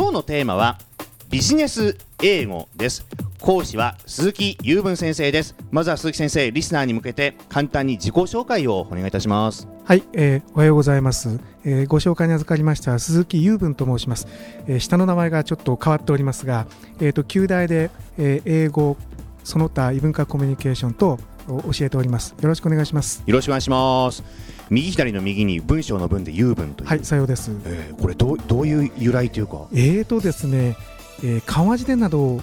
今日のテーマはビジネス英語です。講師は鈴木雄文先生です。まずは鈴木先生リスナーに向けて簡単に自己紹介をお願いいたします。はい、えー、おはようございます、えー、ご紹介に預かりました鈴木雄文と申します、えー、下の名前がちょっと変わっておりますが、えーと、旧大で、えー、英語その他異文化コミュニケーションと教えております。よろしくお願いします。よろしくお願いします。右左の右に文章の文で雄文という。はいさようです、えー、これどうどういう由来というか？えーとですね、えー、漢和辞典などを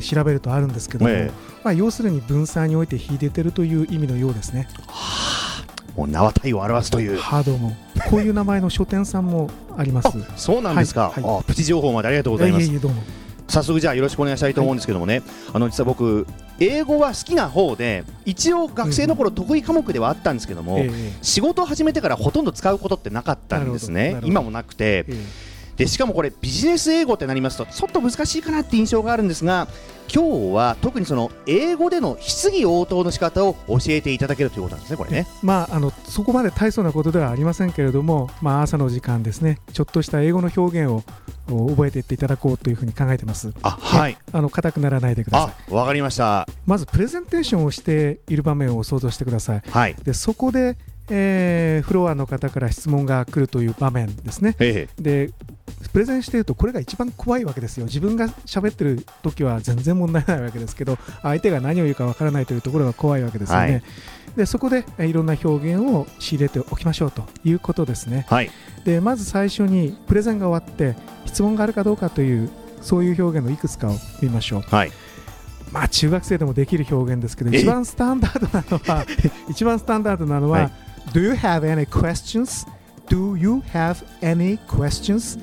調べるとあるんですけども、えー、まあ、要するに分散において秀でてるという意味のようですね。はあ、もう名は体を表すという。ハードも。こういう名前の書店さんもあります。そうなんですか。はいはい、あプチ情報までありがとうございます。いえいえどうも。早速じゃあよろしくお願いしたいと思うんですけどもね、はい、あの実は僕英語は好きな方で一応学生の頃得意科目ではあったんですけども、うん仕事を始めてからほとんど使うことってなかったんですね。今もなくて、えでしかもこれビジネス英語ってなりますとちょっと難しいかなって印象があるんですが今日は特にその英語での質疑応答の仕方を教えていただけるということなんですね、これね。まあ、あのそこまで大層なことではありませんけれども、まあ、朝の時間ですね、ちょっとした英語の表現を覚えていっていただこうというふうに考えてます。あはい。あの硬くならないでください。わかりました。まずプレゼンテーションをしている場面を想像してください。はい。でそこでえー、フロアの方から質問が来るという場面ですね。でプレゼンしているとこれが一番怖いわけですよ。自分が喋ってる時は全然問題ないわけですけど相手が何を言うかわからないというところが怖いわけですよね。はい、でそこでいろんな表現を仕入れておきましょうということですね。はい、でまず最初にプレゼンが終わって質問があるかどうかというそういう表現のいくつかを見ましょう。はいまあ中学生でもできる表現ですけど一番スタンダードなのは 一番スタンダードなのは、はい Do you have any questions? Do you have any questions?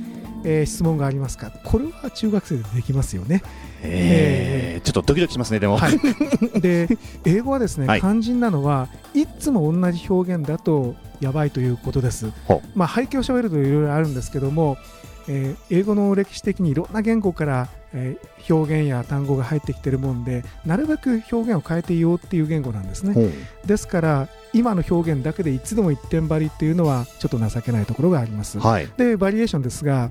えー、質問がありますか？これは中学生でできますよね。えー、えー、ちょっとドキドキしますね、でも。はい、で英語はですね、はい、肝心なのはいつも同じ表現だとやばいということです。まあ、背景をしゃべるといろいろあるんですけども、えー、英語の歴史的にいろんな言語から、えー、表現や単語が入ってきているもんでなるべく表現を変えていようっていう言語なんですね。ですから今の表現だけでいつでも一点張りっていうのはちょっと情けないところがあります、はい、でバリエーションですが、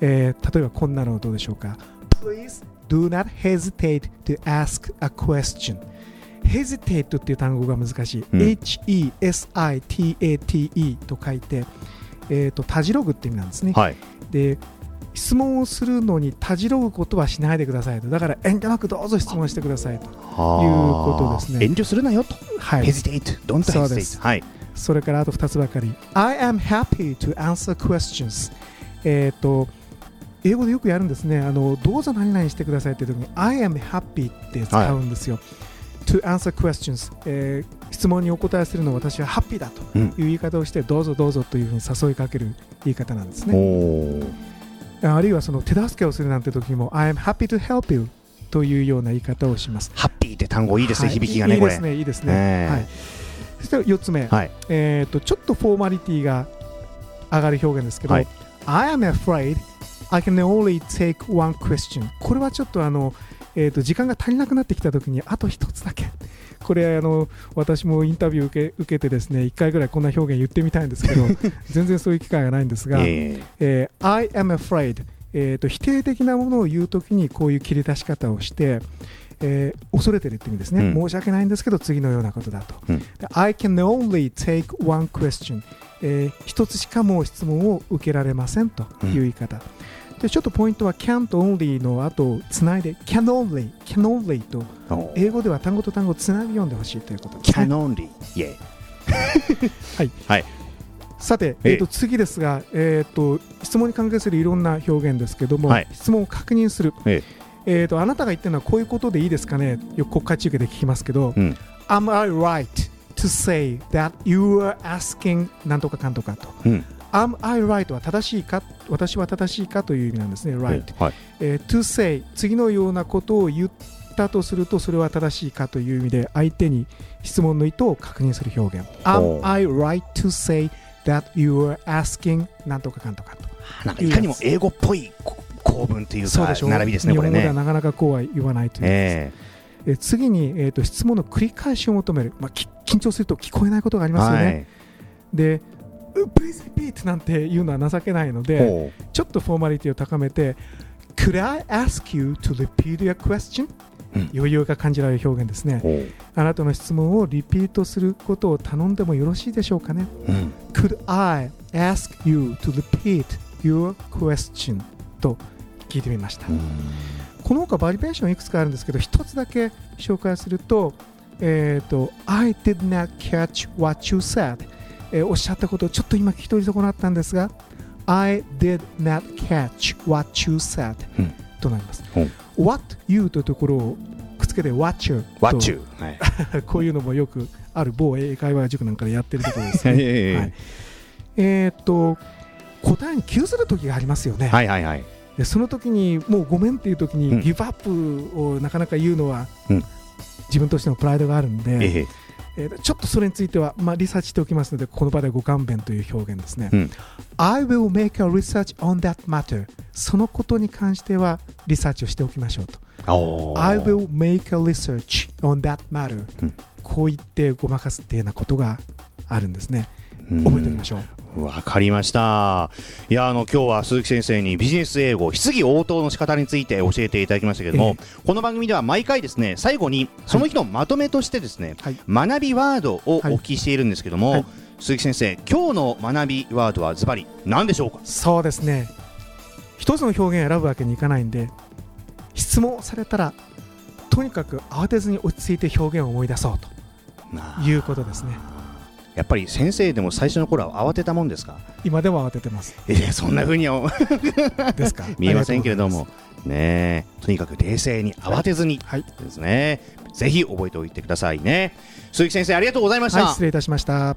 えー、例えばこんなのどうでしょうか？Please do not hesitate to ask a question. Hesitate っていう単語が難しい、うん、H-E-S-I-T-A-T-E と書いてえーと、たじろぐって意味なんですね。はい、で質問をするのにたじろぐことはしないでくださいと。だから遠慮なくどうぞ質問してくださいと。いうことですね。遠慮するなよと、はい、hesitate. Don't hesitate. はい、それからあと2つばかり。I am happy to answer questions. えっ、ー、と英語でよくやるんですね。あのどうぞ何々してくださいっていう時に I am happy って使うんですよ、はい。To answer questions、えー、質問にお答えするの私はハッピーだという言い方をして、うん、どうぞどうぞというふうに誘いかける言い方なんですね。あるいはその手助けをするなんて時も I am happy to help you というような言い方をします。ハッピーって単語いいですね、はい、響きがね、いいですね、いいですね。はい、そして4つ目、はい、えーと、ちょっとフォーマリティが上がる表現ですけど、はい、I am afraid I can only take one question. これはちょっとあのえーと、時間が足りなくなってきたときにあと一つだけ。これあの私もインタビュー受け受けてですね1回ぐらいこんな表現言ってみたいんですけど 全然そういう機会がないんですが、えーえー、I am afraid、えーと、否定的なものを言うときにこういう切り出し方をして、えー、恐れてるって意味ですね、うん、申し訳ないんですけど次のようなことだと、うん、I can only take one question えー、一つしかも質問を受けられませんという言い方、うんでちょっとポイントは can't only の後つないで can only can only と英語では単語と単語をつなぎ読んでほしいということです、ね。can only はい、はい、さて、えー、と次ですが、えーと、質問に関係するいろんな表現ですけども、はい、質問を確認する、ええ。ーと、あなたが言ってるのはこういうことでいいですかね？よく国会中継で聞きますけど、うん、Am I right to say that you are asking なんとかかんとかと、うん。Am I right は正しいか？私は正しいかという意味なんですね、right、はい。えー、to say 次のようなことを言ったとするとそれは正しいかという意味で相手に質問の意図を確認する表現。Am I right to say that you are asking なんとかかんとかと。なんかいかにも英語っぽい構文というか並びですねこれね。日本語ではなかなかこうは言わないというえー、え次に、えーと、質問の繰り返しを求める、まあ、緊張すると聞こえないことがありますよね、はい、で Please repeat なんて言うのは情けないのでちょっとフォーマリティを高めて Could I ask you to repeat your question? 余裕が感じられる表現ですね。あなたの質問をリピートすることを頼んでもよろしいでしょうかね。うん、Could I ask you to repeat your question? と聞いてみました。この他バリベーションいくつかあるんですけど、一つだけ紹介すると、えっ、ー、と、I did not catch what you said、えー、おっしゃったことをちょっと今聞き取り損なったんですが、I did not catch what you said、うん、となります。What you というところをけて What you、はい、こういうのもよくある某英会話塾なんかでやってるところですね。はい、えっ、と答えに急する時がありますよね。はいはいはい。でその時にもうごめんっていう時にギブアップをなかなか言うのは、うん、自分としてのプライドがあるんで、えええー、ちょっとそれについては、まあ、リサーチしておきますのでこの場でご勘弁という表現ですね、うん、I will make a research on that matter そのことに関してはリサーチをしておきましょうと。I will make a research on that matter、うん、こう言ってごまかすっていうようなことがあるんですね。覚えておきましょうわかりました。いや、あの、今日は鈴木先生にビジネス英語、質疑応答の仕方について教えていただきましたけれども、えー、この番組では毎回ですね、最後にその日のまとめとしてですね、はい、学びワードをお聞きしているんですけども、はい、鈴木先生、今日の学びワードはズバリ何でしょうか？そうですね。一つの表現を選ぶわけにいかないんで、質問されたら、とにかく慌てずに落ち着いて表現を思い出そうということですね。やっぱり先生でも最初の頃は慌てたもんですか？今でも慌ててます。いやそんなふうにはですか。見えませんけれども。ねとにかく冷静に慌てずにですね、はい、ぜひ覚えておいてくださいね。鈴木先生ありがとうございました、はい、失礼いたしました